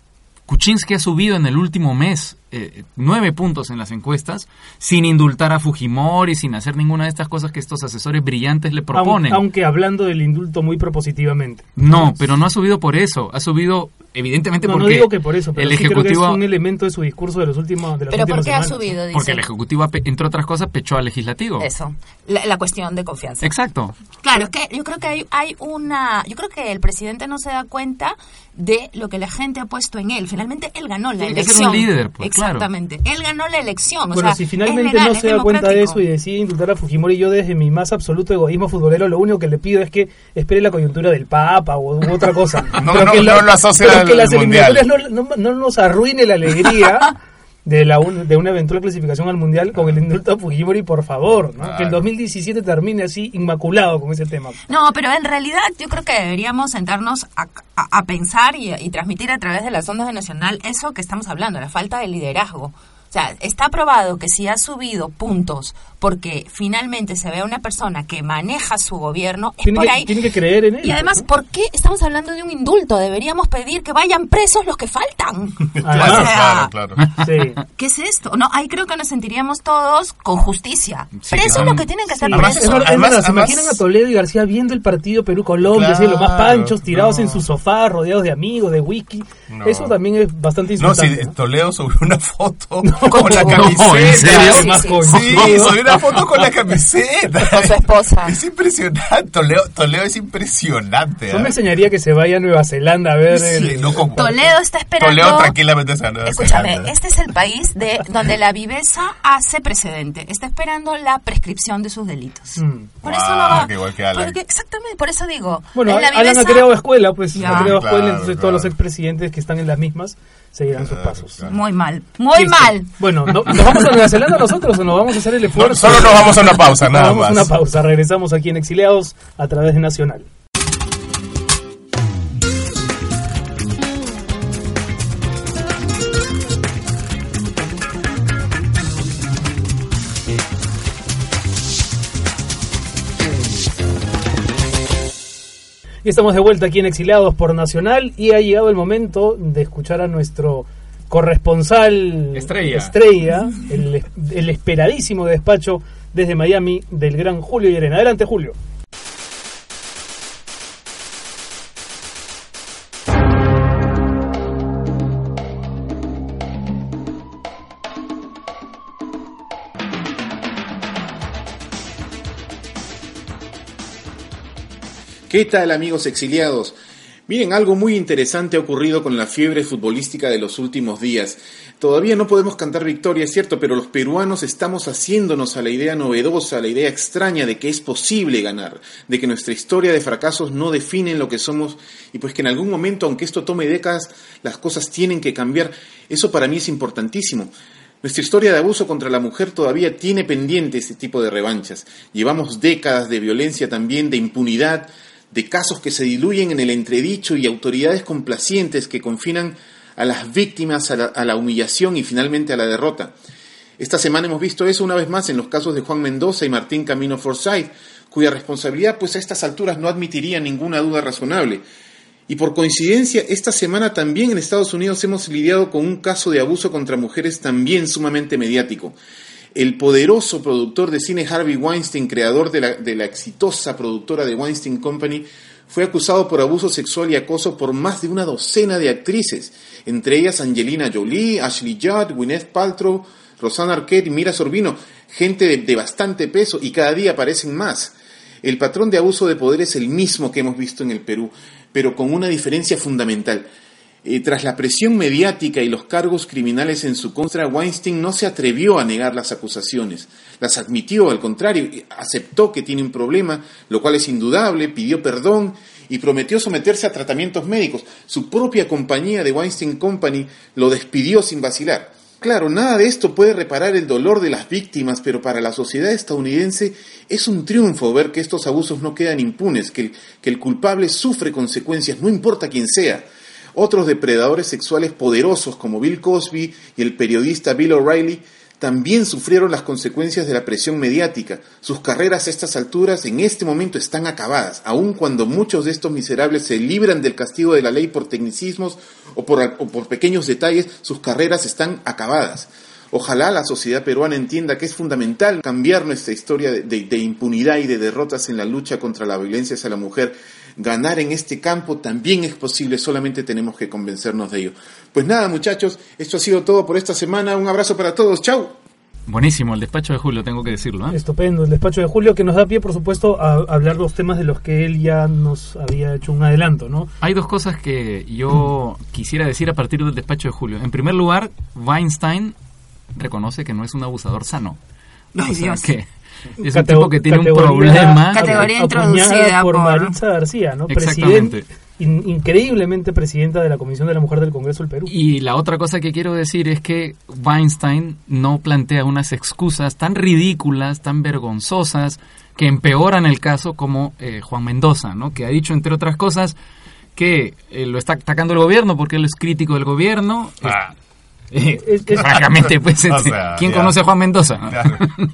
Kuczynski ha subido en el último mes eh, nueve puntos en las encuestas sin indultar a Fujimori, sin hacer ninguna de estas cosas que estos asesores brillantes le proponen. Aun- Aunque hablando del indulto muy propositivamente. No, pero no ha subido por eso, ha subido evidentemente No, no porque digo que por eso, pero el sí creo que ejecutivo es un elemento de su discurso de los últimos de las ¿Pero por qué ha subido? Dice. porque el ejecutivo entre otras cosas pechó al legislativo. Eso, la, la cuestión de confianza. Exacto. Claro, es que yo creo que hay, hay una... Yo creo que el presidente no se da cuenta de lo que la gente ha puesto en él. Finalmente, él ganó la Tiene que elección. ser un líder, pues, claro. Exactamente. Él ganó la elección. o Bueno, sea, si finalmente legal, no se da cuenta de eso y decide indultar a Fujimori, yo desde mi más absoluto egoísmo futbolero, lo único que le pido es que espere la coyuntura del Papa o u otra cosa. No, Pero no, que no lo asocie pero al que las Mundial. eliminatorias no, no- no nos arruine la alegría de, la un- de una eventual clasificación al Mundial con el indulto a Fujimori, por favor. ¿no? Que el Claro. 2017 termine así, inmaculado con ese tema. No, pero en realidad yo creo que deberíamos sentarnos a, a- a pensar y, y transmitir a través de las ondas de Nacional eso que estamos hablando, la falta de liderazgo. O sea, está probado que si ha subido puntos porque finalmente se ve a una persona que maneja su gobierno, es Tiene por que, ahí. tiene que creer en él. Y además, ¿no? ¿por qué estamos hablando de un indulto? Deberíamos pedir que vayan presos los que faltan. Además, o sea, claro, claro. Sí. ¿Qué es esto? No, ahí creo que nos sentiríamos todos con justicia. Sí, presos claro. los que tienen que estar Sí. Además, Es presos. verdad, es Además- ¿se además- imaginan a Toledo y García viendo el partido Perú-Colombia, así, los más Claro, panchos, tirados no. en su sofá, rodeados de amigos, de wiki? No. Eso también es bastante No, insultante. si ¿no? Toledo subió una foto con la No, camiseta. ¿en serio? Sí, subió una foto con la camiseta. Con su esposa. Es impresionante. Toledo, Toledo es impresionante. Yo me ¿eh? enseñaría que se vaya a Nueva Zelanda a ver Sí, el... no con- Toledo está esperando. Toledo tranquilamente se anda Escúchame, este es el país de donde la viveza hace precedente. Está esperando la prescripción de sus delitos. Mm. Por eso no va. que igual que Alan. porque- exactamente, por eso digo. Bueno, en la Alan ha viveza- creado escuela, pues Ya. ha creado Claro, escuela, entonces todos los expresidentes que están en las mismas seguirán sus pasos. claro. Muy mal, muy Listo. mal. Bueno, ¿no- ¿nos vamos a Nueva Zelanda nosotros o nos vamos a hacer el esfuerzo? Solo nos vamos a una pausa, nada más. Vamos a una pausa, regresamos aquí en Exiliados a través de Nacional. Y estamos de vuelta aquí en Exiliados por Nacional y ha llegado el momento de escuchar a nuestro corresponsal Estrella. estrella, el, el esperadísimo despacho desde Miami del gran Julio Llerena. Adelante, Julio. ¿Qué tal amigos exiliados? Miren, algo muy interesante ha ocurrido con la fiebre futbolística de los últimos días. Todavía no podemos cantar victoria, es cierto, pero los peruanos estamos haciéndonos a la idea novedosa, a la idea extraña de que es posible ganar, de que nuestra historia de fracasos no definen lo que somos y pues que en algún momento, aunque esto tome décadas, las cosas tienen que cambiar. Eso para mí es importantísimo. Nuestra historia de abuso contra la mujer todavía tiene pendiente este tipo de revanchas. Llevamos décadas de violencia también, de impunidad, de casos que se diluyen en el entredicho y autoridades complacientes que confinan a las víctimas a la, humillación y finalmente a la derrota. Esta semana hemos visto eso una vez más en los casos de Juan Mendoza y Martín Camino Forsyth, cuya responsabilidad pues a estas alturas no admitiría ninguna duda razonable. Y por coincidencia, esta semana también en Estados Unidos hemos lidiado con un caso de abuso contra mujeres también sumamente mediático el poderoso productor de cine Harvey Weinstein, creador de la, de la, exitosa productora de Weinstein Company, fue acusado por abuso sexual y acoso por más de una docena de actrices, entre ellas Angelina Jolie, Ashley Judd, Gwyneth Paltrow, Rosanna Arquette y Mira Sorbino, gente de, de bastante peso y cada día aparecen más. El patrón de abuso de poder es el mismo que hemos visto en el Perú, pero con una diferencia fundamental. Tras la presión mediática y los cargos criminales en su contra, Weinstein no se atrevió a negar las acusaciones. Las admitió, al contrario, aceptó que tiene un problema, lo cual es indudable, pidió perdón y prometió someterse a tratamientos médicos. Su propia compañía de Weinstein Company lo despidió sin vacilar. Claro, nada de esto puede reparar el dolor de las víctimas, pero para la sociedad estadounidense es un triunfo ver que estos abusos no quedan impunes, que el culpable sufre consecuencias, no importa quién sea. Otros depredadores sexuales poderosos como Bill Cosby y el periodista Bill O'Reilly también sufrieron las consecuencias de la presión mediática. Sus carreras a estas alturas en este momento están acabadas, aun cuando muchos de estos miserables se libran del castigo de la ley por tecnicismos o por, pequeños detalles, sus carreras están acabadas. Ojalá la sociedad peruana entienda que es fundamental cambiar nuestra historia de, impunidad y de derrotas en la lucha contra la violencia hacia la mujer. Ganar en este campo también es posible, solamente tenemos que convencernos de ello. Pues nada, muchachos, esto ha sido todo por esta semana. Un abrazo para todos. ¡Chao! Buenísimo, el despacho de Julio, tengo que decirlo. ¿eh? Estupendo, el despacho de Julio que nos da pie, por supuesto, a hablar los temas de los que él ya nos había hecho un adelanto, ¿no? Hay dos cosas que yo quisiera decir a partir del despacho de Julio. En primer lugar, Weinstein reconoce que no es un abusador sano. Ay, o sea, Dios. que es un tipo que tiene un problema. Categoría introducida por por- Maritza García, ¿no? Exactamente. In- increíblemente presidenta de la Comisión de la Mujer del Congreso del Perú. Y la otra cosa que quiero decir es que Weinstein no plantea unas excusas tan ridículas, tan vergonzosas, que empeoran el caso como eh, Juan Mendoza, ¿no? que ha dicho, entre otras cosas, que eh, lo está atacando el gobierno porque él es crítico del gobierno. Ah, Eh, Es- es- francamente, pues, O sea, ¿quién ya. conoce a Juan Mendoza? Claro.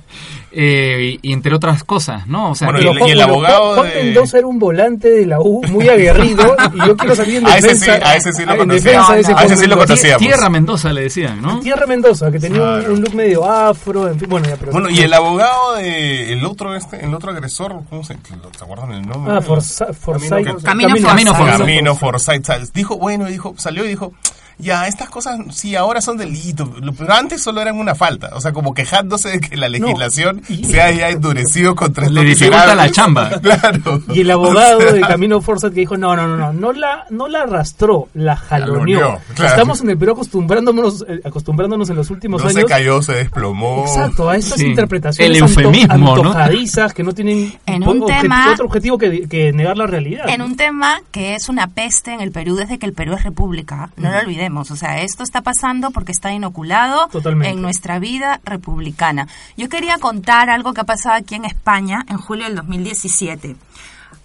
Eh, y, y entre otras cosas, ¿no? O sea, Bueno, y el- y el abogado Juan de- Mendoza era un volante de la U muy aguerrido y yo quiero salir en A ese defensa, sí- a ese sí lo en conocía. defensa ese A Juan ese sí lo conocía. conocíamos. Tierra Mendoza le decían, ¿no? Tierra Mendoza, que tenía un- Claro. un look medio afro, en fin, bueno, ya, pero... Bueno, y el abogado de el otro este, el otro agresor, ¿cómo se ¿te acuerdan el nombre? Ah, Forza- Forsyth. Camino Camino Forsyth. Camino Forsyth. Dijo, bueno, dijo, salió y dijo, ya, estas cosas sí ahora son delitos, pero antes solo eran una falta, o sea, como quejándose de que la legislación se haya endurecido contra Le dificulta la chamba. Claro. Y el abogado O sea, de Camino Forsyth que dijo, no, no, no, no, no la, no la arrastró, la jaloneó. Claro. Estamos en el Perú acostumbrándonos, eh, acostumbrándonos en los últimos No se años... cayó, se desplomó. Exacto, a estas Sí. interpretaciones El eufemismo, ¿no? antojadizas que no tienen En un obje- tema- otro objetivo que, que negar la realidad. En ¿no? un tema que es una peste en el Perú desde que el Perú es república, no lo olvidemos, o sea, esto está pasando porque está inoculado Totalmente. en nuestra vida republicana. Yo quería contar algo que ha pasado aquí en España en julio del 2017.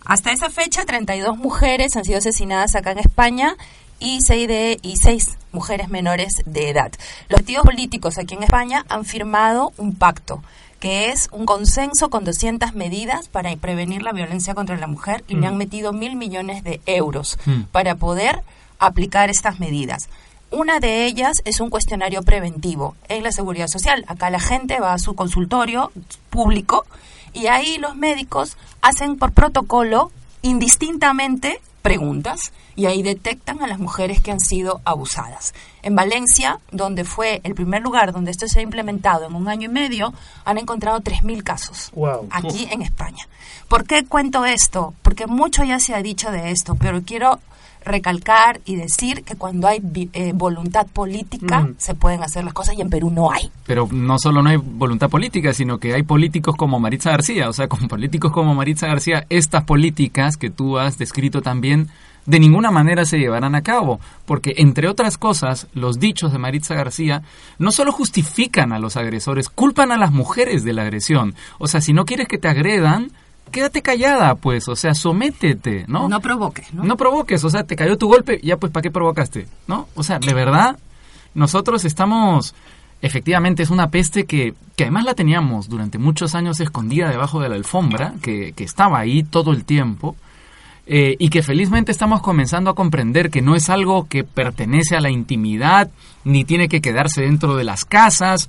Hasta esa fecha, 32 mujeres han sido asesinadas acá en España y 6, de, y seis mujeres menores de edad. Los partidos políticos aquí en España han firmado un pacto que es un consenso con 200 medidas para prevenir la violencia contra la mujer y le Mm. han metido mil millones de euros Mm. para poder aplicar estas medidas. Una de ellas es un cuestionario preventivo en la seguridad social. Acá la gente va a su consultorio público y ahí los médicos hacen por protocolo indistintamente preguntas y ahí detectan a las mujeres que han sido abusadas. En Valencia, donde fue el primer lugar donde esto se ha implementado en un año y medio, han encontrado 3.000 casos Wow. aquí en España. ¿Por qué cuento esto? Porque mucho ya se ha dicho de esto, pero quiero recalcar y decir que cuando hay eh, voluntad política Mm. se pueden hacer las cosas y en Perú no hay. Pero no solo no hay voluntad política, sino que hay políticos como Maritza García. O sea, con políticos como Maritza García, estas políticas que tú has descrito también, de ninguna manera se llevarán a cabo. Porque, entre otras cosas, los dichos de Maritza García no solo justifican a los agresores, culpan a las mujeres de la agresión. O sea, si no quieres que te agredan, quédate callada, pues. O sea, sométete, ¿no? No provoques, ¿no? No provoques, o sea, te cayó tu golpe, ya pues, ¿para qué provocaste? ¿No? O sea, de verdad, nosotros estamos, efectivamente, es una peste que, que además la teníamos durante muchos años escondida debajo de la alfombra, que, que estaba ahí todo el tiempo, eh, y que felizmente estamos comenzando a comprender que no es algo que pertenece a la intimidad, ni tiene que quedarse dentro de las casas.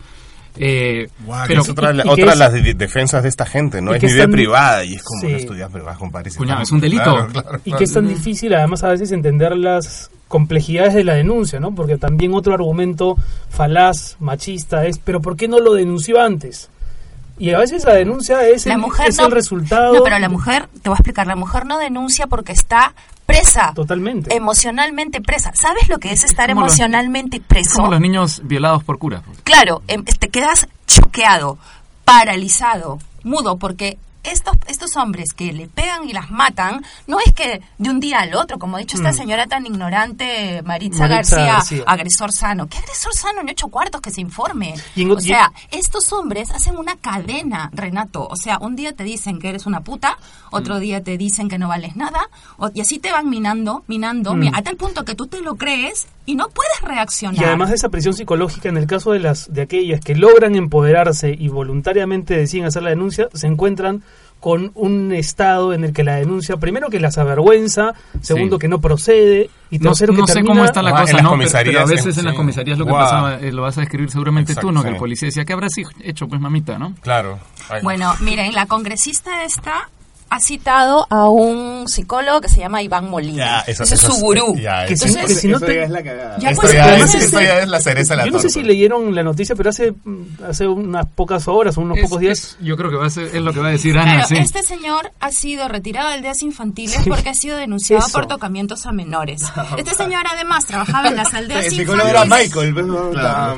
Eh, que pero es otra, y- otra de las de- defensas de esta gente, ¿no? Es vida privada y es como Sí. una estudiar privada, compadre. Cuñado, es un delito. Claro, claro, Y claro. que es tan difícil además a veces entender las complejidades de la denuncia, ¿no? Porque también otro argumento falaz, machista es, pero ¿por qué no lo denunció antes? Y a veces la denuncia es, La el, mujer es no- el resultado. No, pero la mujer, te voy a explicar, la mujer no denuncia porque está presa. Totalmente. Emocionalmente presa. ¿Sabes lo que es estar los- emocionalmente es preso? como los niños violados por cura. Claro, em, te quedas choqueado, paralizado, mudo, porque estos, estos hombres que le pegan y las matan, no es que de un día al otro, como ha dicho esta Mm. señora tan ignorante, Maritza, Maritza García, García. agresor sano. ¿Qué agresor sano en ocho cuartos que se informe? En- o sea, estos hombres hacen una cadena, Renato. O sea, un día te dicen que eres una puta, otro Mm. día te dicen que no vales nada, o- y así te van minando, minando, Mm. a tal punto que tú te lo crees y no puedes reaccionar. Y además de esa presión psicológica, en el caso de las de aquellas que logran empoderarse y voluntariamente deciden hacer la denuncia, se encuentran con un estado en el que la denuncia, primero que las avergüenza, segundo Sí. que no procede y No, tercero no que sé termina cómo está la Ah, en cosa, las ¿no? Pero- Pero, comisarías, a veces sí. en las comisarías lo que pasaba, eh, lo vas a escribir seguramente Exacto, tú, ¿no? Que el policía decía, ¿qué habrás hecho, pues, mamita, no? Claro. Ay. Bueno, miren, la congresista esta ha citado a un psicólogo que se llama Iván Molina. Ya, eso- Ese es su gurú. ya, Que eso- si- que si no Eso te- ya es la cagada. Ya, pues, ya es, es- esto ya es la cereza de la Yo no sé si leyeron la noticia, pero hace, hace unas pocas horas, unos Es- pocos días, es- yo creo que va a ser, es lo que va a decir Ana, Claro, sí. este señor ha sido retirado de aldeas infantiles Sí. porque ha sido denunciado Eso. por tocamientos a menores. Este señor además trabajaba en las aldeas El psicólogo era. Michael, pues, no, Claro.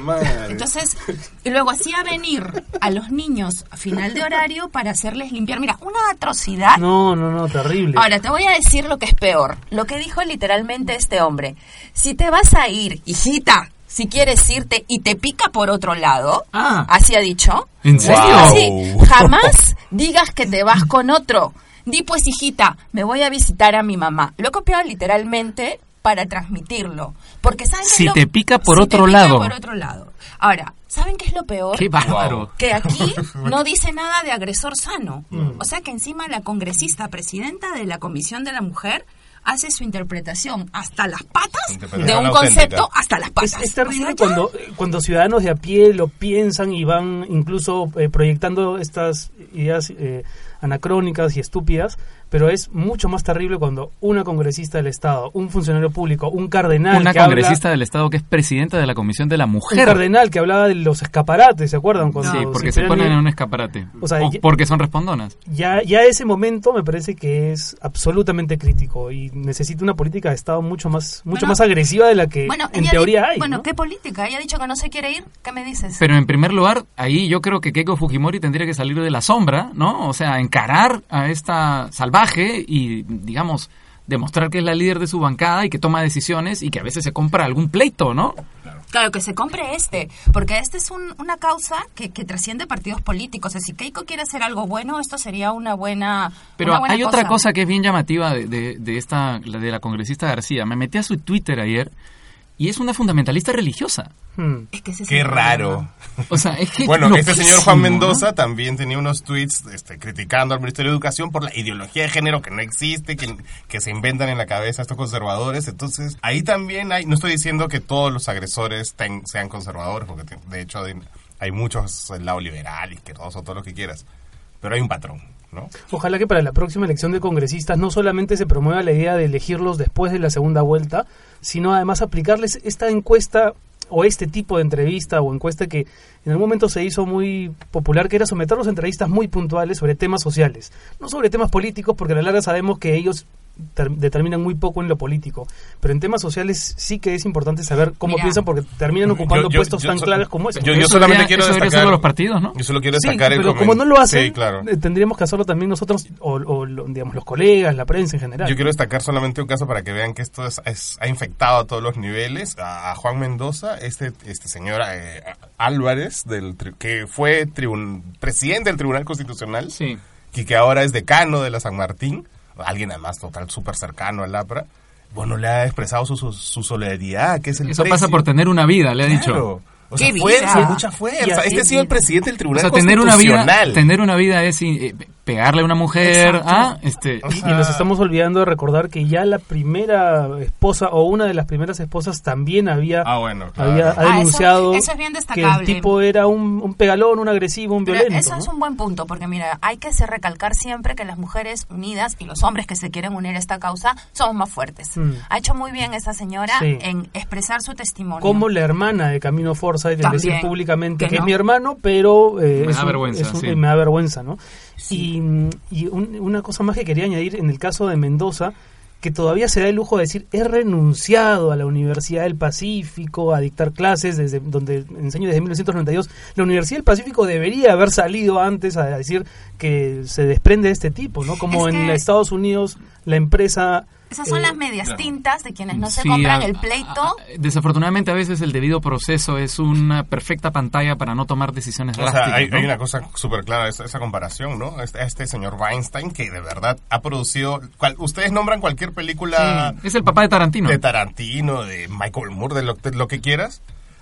Entonces, y luego hacía venir a los niños a final de horario para hacerles limpiar. Mira, una atrocidad. No, no, no, terrible. Ahora, te voy a decir lo que es peor. Lo que dijo literalmente este hombre. Si te vas a ir, hijita, si quieres irte y te pica por otro lado, Ah. así ha dicho. ¿En serio? así, jamás digas que te vas con otro. Di pues, hijita, me voy a visitar a mi mamá. Lo he copiado literalmente para transmitirlo. Porque ¿saben es Si lo- te pica por si otro te pica lado. por otro lado. Ahora, ¿saben qué es lo peor? Qué bárbaro. que aquí no dice nada de agresor sano. Mm. O sea que encima la congresista, presidenta de la Comisión de la Mujer, hace su interpretación hasta las patas de un auténtica. concepto hasta las Es, patas. es terrible O sea, ya- cuando, cuando ciudadanos de a pie lo piensan y van incluso eh, proyectando estas ideas eh, anacrónicas y estúpidas, pero es mucho más terrible cuando una congresista del Estado, un funcionario público, un cardenal Una que congresista del Estado que es presidenta de la Comisión de la habla, un Mujer. cardenal que hablaba de los escaparates, ¿se acuerdan? Cuando Sí, porque se ponen en un escaparate. O sea, O ya- porque son respondonas. ya, ya ese momento me parece que es absolutamente crítico y necesita una política de Estado mucho más, mucho Bueno, más agresiva de la que Bueno, en teoría hay. Bueno, ¿no? ¿qué política? Ella ha dicho que no se quiere ir. ¿Qué me dices? Pero en primer lugar, ahí yo creo que Keiko Fujimori tendría que salir de la sombra, ¿no? O sea, encarar a esta salvaje y, digamos, demostrar que es la líder de su bancada y que toma decisiones y que a veces se compra algún pleito, ¿no? Claro, que se compre este, porque este es un- una causa que, que trasciende partidos políticos. O sea, si Keiko quiere hacer algo bueno, esto sería una buena Pero una buena hay otra cosa que es bien llamativa de, de, de esta, de la congresista García. Me metí a su Twitter ayer y es una fundamentalista religiosa. Hmm. Es que ese es Qué raro. O sea, es que Bueno, este señor Juan Mendoza ¿no? también tenía unos tweets este, criticando al Ministerio de Educación por la ideología de género que no existe, que, que se inventan en la cabeza estos conservadores. Entonces, ahí también hay, no estoy diciendo que todos los agresores ten- sean conservadores, porque te- de hecho hay, hay muchos del lado liberal, izquierdoso, todo lo que quieras, pero hay un patrón, ¿no? Ojalá que para la próxima elección de congresistas no solamente se promueva la idea de elegirlos después de la segunda vuelta, sino además aplicarles esta encuesta o este tipo de entrevista o encuesta que en algún momento se hizo muy popular, que era someterlos a entrevistas muy puntuales sobre temas sociales, no sobre temas políticos, porque a la larga sabemos que ellos determinan muy poco en lo político, pero en temas sociales sí que es importante saber cómo Mira. piensan porque terminan ocupando Yo- yo- puestos yo tan so- claves como ese. Yo, Eso solamente quiero eso destacar... de los partidos, ¿no? Yo solo quiero Sí, destacar el pero como no lo hacen, Sí, claro. eh, tendríamos que hacerlo también nosotros, o, o lo- digamos, los colegas, la prensa en general. Yo quiero destacar solamente un caso para que vean que esto es- es- ha infectado a todos los niveles. A, a Juan Mendoza, este, este señor eh, Álvarez, del, tri- que fue tribun- presidente del Tribunal Constitucional Sí. y que ahora es decano de la San Martín, alguien además total súper cercano al APRA, bueno, le ha expresado su, su, su solidaridad, que es el Eso precio. pasa por tener una vida, le ha dicho. Claro. O sea, ¡Qué fuerza, vida! mucha fuerza. Este ha sido el presidente del O Tribunal sea, tener una vida, Constitucional. tener una vida es eh, pegarle a una mujer, ah, este, O Y, y nos estamos olvidando de recordar que ya la primera esposa o una de las primeras esposas también había, Ah, bueno, claro. había ha Ah, eso- denunciado eso es bien que el tipo era un, un pegalón, un agresivo, un Pero violento. eso es un buen punto, porque mira, hay que se recalcar siempre que las mujeres unidas y los hombres que se quieren unir a esta causa somos más fuertes. Mm. Ha hecho muy bien esa señora Sí. en expresar su testimonio. Como la hermana de Camino Forza y de También, decir públicamente que que, es mi hermano, pero eh, Me es da un- vergüenza, es un- sí. me da vergüenza, ¿no? Y, y un- una cosa más que quería añadir en el caso de Mendoza, que todavía se da el lujo de decir, he renunciado a la Universidad del Pacífico a dictar clases desde donde enseño desde 1992. La Universidad del Pacífico debería haber salido antes a decir que se desprende de este tipo, ¿no? Como Es en que- Estados Unidos la empresa Esas son eh, las medias tintas de quienes no se Sí, compran a- el pleito. a- a- desafortunadamente a veces el debido proceso es una perfecta pantalla para no tomar decisiones O sea, drásticas. hay, ¿no? hay una cosa súper clara, esa, esa comparación, ¿no? Este, este señor Weinstein que de verdad ha producido... cual- ustedes nombran cualquier película Sí, es el papá de Tarantino. de Tarantino, de Michael Moore, de lo, de lo que quieras.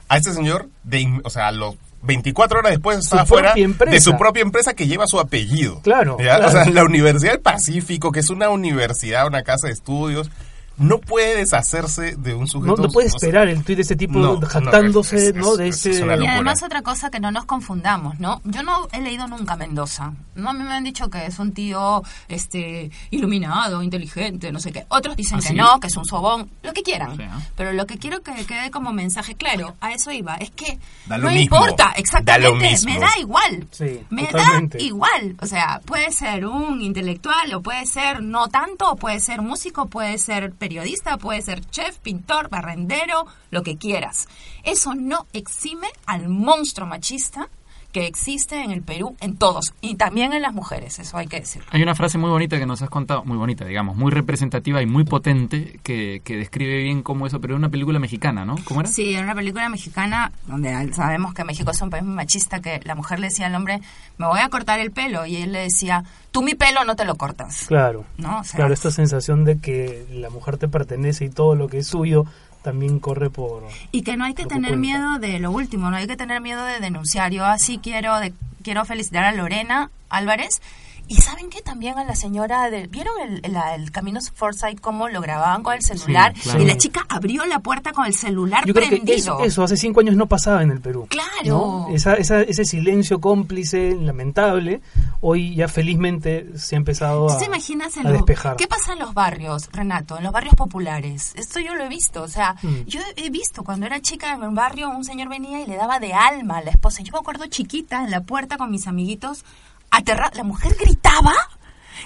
A este señor, de, in- o sea, a los 24 horas después estaba fuera propia empresa. de su propia empresa que lleva su apellido. Claro. O sea, la Universidad del Pacífico, que es una universidad, una casa de estudios, no puede deshacerse de un no, sujeto... no puede o sea, esperar el tuit de este tipo No, no, jactándose es- ¿no? es- de es- ese es Y además otra cosa que no nos confundamos, ¿no? Yo no he leído nunca Mendoza. No a mí me han dicho que es un tío este iluminado, inteligente, no sé qué. Otros dicen ¿Ah, que sí? no, que es un sobón, lo que quieran. Pero lo que quiero que quede como mensaje claro, a eso iba, es que Da lo no mismo. importa, Da exactamente, lo mismo. me da igual. Sí, me totalmente. da igual, o sea, puede ser un intelectual o puede ser no tanto, o puede ser músico, puede ser periodista, puede ser chef, pintor, barrendero, lo que quieras. Eso no exime al monstruo machista que existe en el Perú en todos y también en las mujeres, eso hay que decirlo. Hay una frase muy bonita que nos has contado, muy bonita, digamos, muy representativa y muy potente que, que describe bien cómo eso, pero es una película mexicana, ¿no? ¿Cómo era? Sí, era una película mexicana donde sabemos que México es un país muy machista, que la mujer le decía al hombre, me voy a cortar el pelo, y él le decía, tú mi pelo no te lo cortas. Claro, ¿No? O sea, claro, esta sensación de que la mujer te pertenece y todo lo que es suyo también corre por... Y que no hay que tener cuenta. miedo de lo último, no hay que tener miedo de denunciar. Yo así quiero de, quiero felicitar a Lorena Álvarez. Y saben que también a la señora del... ¿Vieron el, el Camino Forsyth cómo lo grababan con el celular? claro. Y la chica abrió la puerta con el celular Yo creo que prendido. eso, eso hace cinco años no pasaba en el Perú. Claro. ¿no? Esa, esa- ese silencio cómplice, lamentable, hoy ya felizmente se ha empezado ¿Tú a, te imaginas a despejar. qué pasa en los barrios, Renato? En los barrios populares. Esto yo lo he visto. O sea, Mm. yo he visto cuando era chica en un barrio, un señor venía y le daba de alma a la esposa. Yo me acuerdo chiquita en la puerta con mis amiguitos, aterrada. La mujer gritaba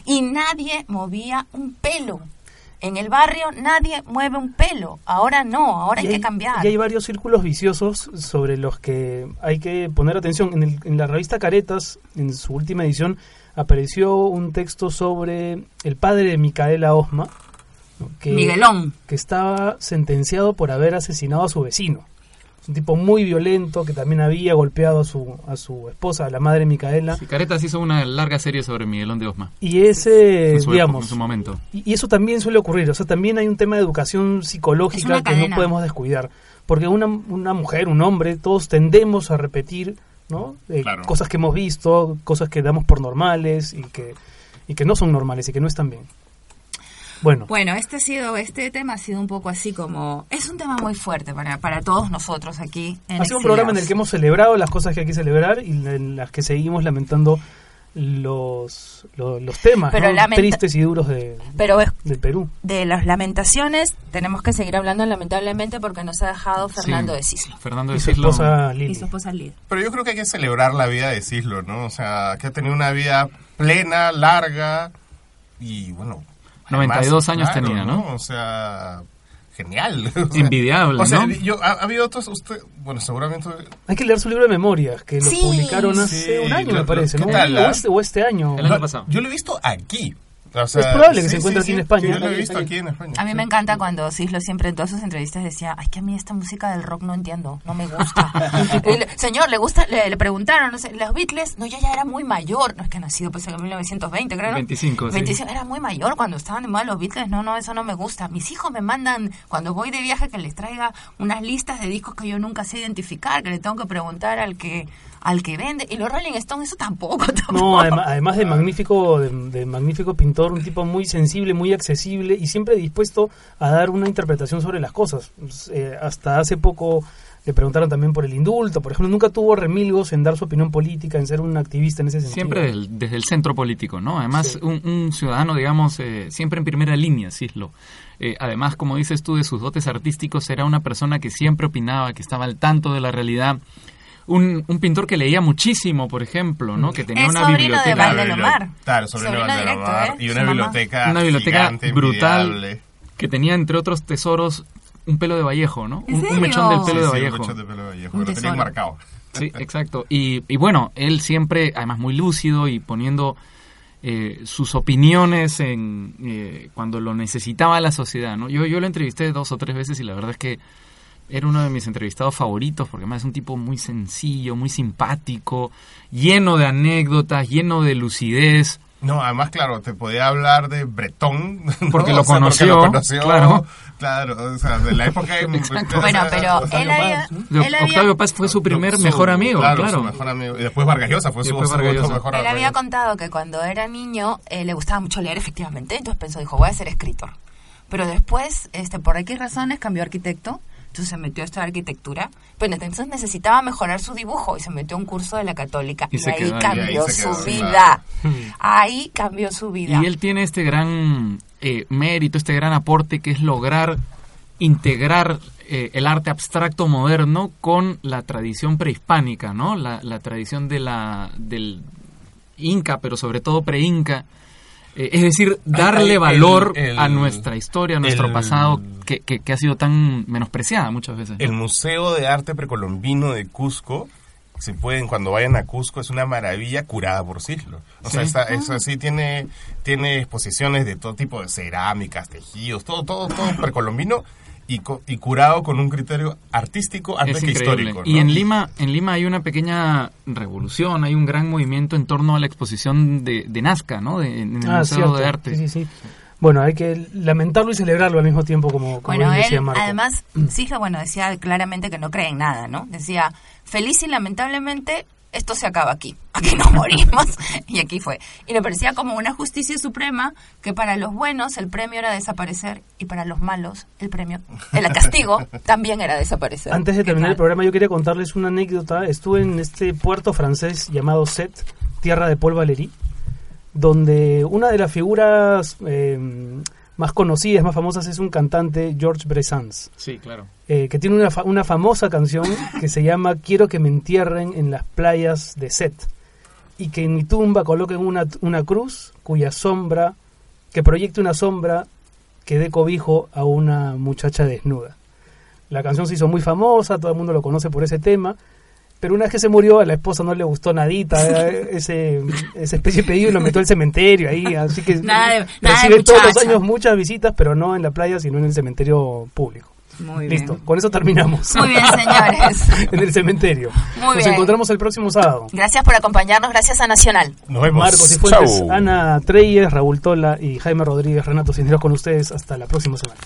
y nadie movía un pelo. En el barrio nadie mueve un pelo. Ahora no, ahora hay, Y que cambiar. Y hay varios círculos viciosos sobre los que hay que poner atención. En, el- en la revista Caretas, en su última edición, apareció un texto sobre el padre de Micaela Osma, que, Miguelón. que estaba sentenciado por haber asesinado a su vecino. Es un tipo muy violento que también había golpeado a su, a su esposa, a la madre Micaela. Sí, Caretas hizo una larga serie sobre Miguelón de Osma. Y ese, en su, digamos, en su momento. y, y eso también suele ocurrir. O sea, también hay un tema de educación psicológica que no podemos descuidar. Porque una, una mujer, un hombre, todos tendemos a repetir ¿no? Eh, Claro. cosas que hemos visto, cosas que damos por normales y que, y que no son normales y que no están bien. Bueno, Bueno, este ha sido, este tema ha sido un poco así como, es un tema muy fuerte para, para todos nosotros aquí. En ha sido un programa en el que hemos celebrado las cosas que hay que celebrar y en las que seguimos lamentando los, lo- los, temas Pero ¿no? lamenta- tristes y duros de, Pero es- del Perú. de las lamentaciones tenemos que seguir hablando lamentablemente porque nos ha dejado Fernando Sí. de Cislo Fernando Y de su Cislo. esposa y Lili. su esposa Lid. Pero yo creo que hay que celebrar la vida de Cislo, ¿no? O sea, que ha tenido una vida plena, larga y bueno. 92 años claro, tenía, ¿no? O sea, genial. O sea, Envidiable, O sea, ¿no? yo, ha, ha habido otros, usted, bueno, seguramente... Hay que leer su libro de memorias, que lo Sí. publicaron hace Sí, un año, lo- me parece, ¿qué ¿no? tal, o, ah? este, o este año. El año pasado. Yo lo he visto aquí. O sea, Es probable que se encuentre sí, aquí en. España. Yo lo he visto aquí en España. A mí sí. me encanta cuando Cislo siempre en todas sus entrevistas decía, ay, que a mí esta música del rock no entiendo, no me gusta. Señor, ¿le gusta? Le, le preguntaron, no sé, los Beatles, no, yo ya era muy mayor, no es que ha nacido pues en 1920, creo, ¿no? 25, sí. 25, era muy mayor cuando estaban de moda los Beatles, no, no, eso no me gusta. Mis hijos me mandan, cuando voy de viaje, que les traiga unas listas de discos que yo nunca sé identificar, que le tengo que preguntar al que al que vende. Y los Rolling Stones, eso tampoco, tampoco. No, además, además de magnífico, de, de magnífico pintor, un tipo muy sensible, muy accesible y siempre dispuesto a dar una interpretación sobre las cosas. Eh, hasta hace poco le preguntaron también por el indulto, por ejemplo, nunca tuvo remilgos en dar su opinión política, en ser un activista en ese sentido. Siempre del- desde el centro político, ¿no? Además, Sí. un, un ciudadano, digamos, eh, siempre en primera línea, Cislo. Eh, además, como dices tú, de sus dotes artísticos, era una persona que siempre opinaba, que estaba al tanto de la realidad. Un, un pintor que leía muchísimo, por ejemplo, ¿no? Que tenía Es una sobrino de biblioteca. Claro, Valdelomar. Claro, sobrino de Sobrino Valdelomar. directo, ¿eh? Y una biblioteca Una biblioteca gigante, brutal. envidiable. que tenía, entre otros tesoros, un pelo de Vallejo, ¿no? ¿En Un, un mechón del pelo Sí, de sí, Vallejo. mucho de pelo de Vallejo, Un lo tenía marcado. Sí, exacto. Y, y bueno, él siempre, además muy lúcido y poniendo eh, sus opiniones en eh, cuando lo necesitaba la sociedad, ¿no? Yo, yo lo entrevisté dos o tres veces y la verdad es que era uno de mis entrevistados favoritos porque además es un tipo muy sencillo, muy simpático, lleno de anécdotas, lleno de lucidez. No, además, claro, te podía hablar de Bretón. ¿no? Porque lo O sea, conoció, claro. Claro, o sea, de la época... de- Bueno, pero Octavio él había, Paz, ¿no? él había Octavio Paz fue su primer su- mejor amigo, claro. su mejor amigo. Y después Vargas Llosa fue su, después su Vargas otro Llosa. mejor Él había amigo. contado que cuando era niño eh, le gustaba mucho leer efectivamente, entonces pensó, dijo, voy a ser escritor. Pero después, este, por X razones, cambió a arquitecto, entonces se metió a estudiar arquitectura, pero entonces necesitaba mejorar su dibujo y se metió a un curso de la católica. Y ahí quedó cambió Y ahí se su vida. Ahí cambió su vida. Y él tiene este gran eh, mérito, este gran aporte que es lograr integrar eh, el arte abstracto moderno con la tradición prehispánica, ¿no? La, la tradición de la, del Inca, pero sobre todo pre-Inca. Eh, es decir, darle el- valor el- a nuestra historia, a nuestro el- pasado, que, que- que ha sido tan menospreciada muchas veces. ¿no? El Museo de Arte Precolombino de Cusco, si pueden, cuando vayan a Cusco, es una maravilla curada por Cislo. O sea, está, eso sí tiene, tiene exposiciones de todo tipo de cerámicas, tejidos, todo, todo, todo precolombino y, co- y curado con un criterio artístico antes es que increíble. histórico. Y en Lima, en Lima hay una pequeña revolución, hay un gran movimiento en torno a la exposición de, de Nazca, ¿no? De, en el Ah, Museo cierto. de Arte. Sí, sí, sí. Bueno, hay que lamentarlo y celebrarlo al mismo tiempo, como, como Bueno, bien decía él Marco. además, Cislo, bueno, decía claramente que no cree en nada, ¿no? Decía, feliz y lamentablemente, esto se acaba aquí, aquí nos morimos, y aquí fue. Y le parecía como una justicia suprema que para los buenos el premio era desaparecer y para los malos el premio, el castigo también era desaparecer. Antes de ¿Qué terminar el programa, yo quería contarles una anécdota. Estuve en este puerto francés llamado Set, tierra de Paul Valéry, donde una de las figuras eh, más conocidas, más famosas, es un cantante, Georges Brassens, Sí, claro. eh, que tiene una, fa- una famosa canción que se llama Quiero que me entierren en las playas de Set, y que en mi tumba coloquen una, una cruz cuya sombra, que proyecte una sombra que dé cobijo a una muchacha desnuda. La canción se hizo muy famosa, todo el mundo lo conoce por ese tema, pero una vez que se murió a la esposa no le gustó nadita eh, ese, esa especie de pedido y lo metió al cementerio ahí, así que Nada de- nada de recibe todos los años muchas visitas, pero no en la playa, sino en el cementerio público. Muy bien. Listo, con eso terminamos. Muy bien, señores. en el cementerio. Muy Nos bien. encontramos el próximo sábado. Gracias por acompañarnos, gracias a Nacional. Nos vemos. Marcos y Fuentes, Chau. Ana Treyes, Raúl Tola y Jaime Rodríguez, Renato Cisneros con ustedes. Hasta la próxima semana.